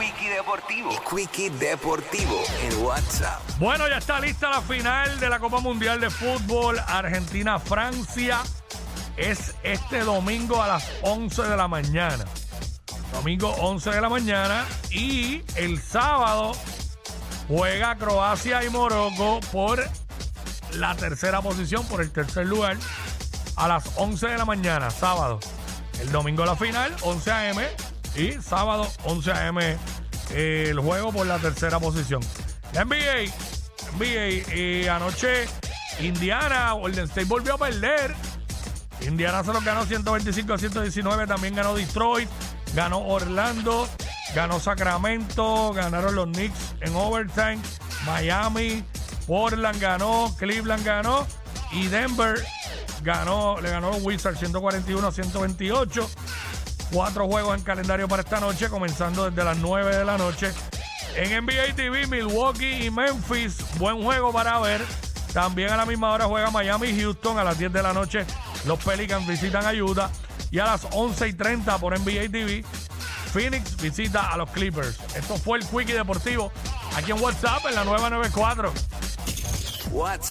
Quickie Deportivo. Quickie Deportivo en WhatsApp. Bueno, ya está lista la final de la Copa Mundial de Fútbol Argentina-Francia. Es este domingo a las 11 de la mañana. Domingo 11 de la mañana. Y el sábado juega Croacia y Morocco por la tercera posición, por el tercer lugar, a las 11 de la mañana, sábado. El domingo la final, 11 a.m. Y sábado, 11 a.m. eh, el juego por la tercera posición. NBA, NBA, y anoche Indiana, Golden State volvió a perder. Indiana se los ganó 125 a 119. También ganó Detroit, ganó Orlando, ganó Sacramento, ganaron los Knicks en overtime. Miami, Portland ganó, Cleveland ganó y Denver ganó, le ganó Wizards 141 a 128. Cuatro juegos en calendario para esta noche, comenzando desde las 9 de la noche. En NBA TV, Milwaukee y Memphis, buen juego para ver. También a la misma hora juega Miami y Houston a las 10 de la noche. Los Pelicans visitan ayuda. Y a las 11 y 30 por NBA TV, Phoenix visita a los Clippers. Esto fue el Quickie Deportivo aquí en WhatsApp en la nueva 94. WhatsApp.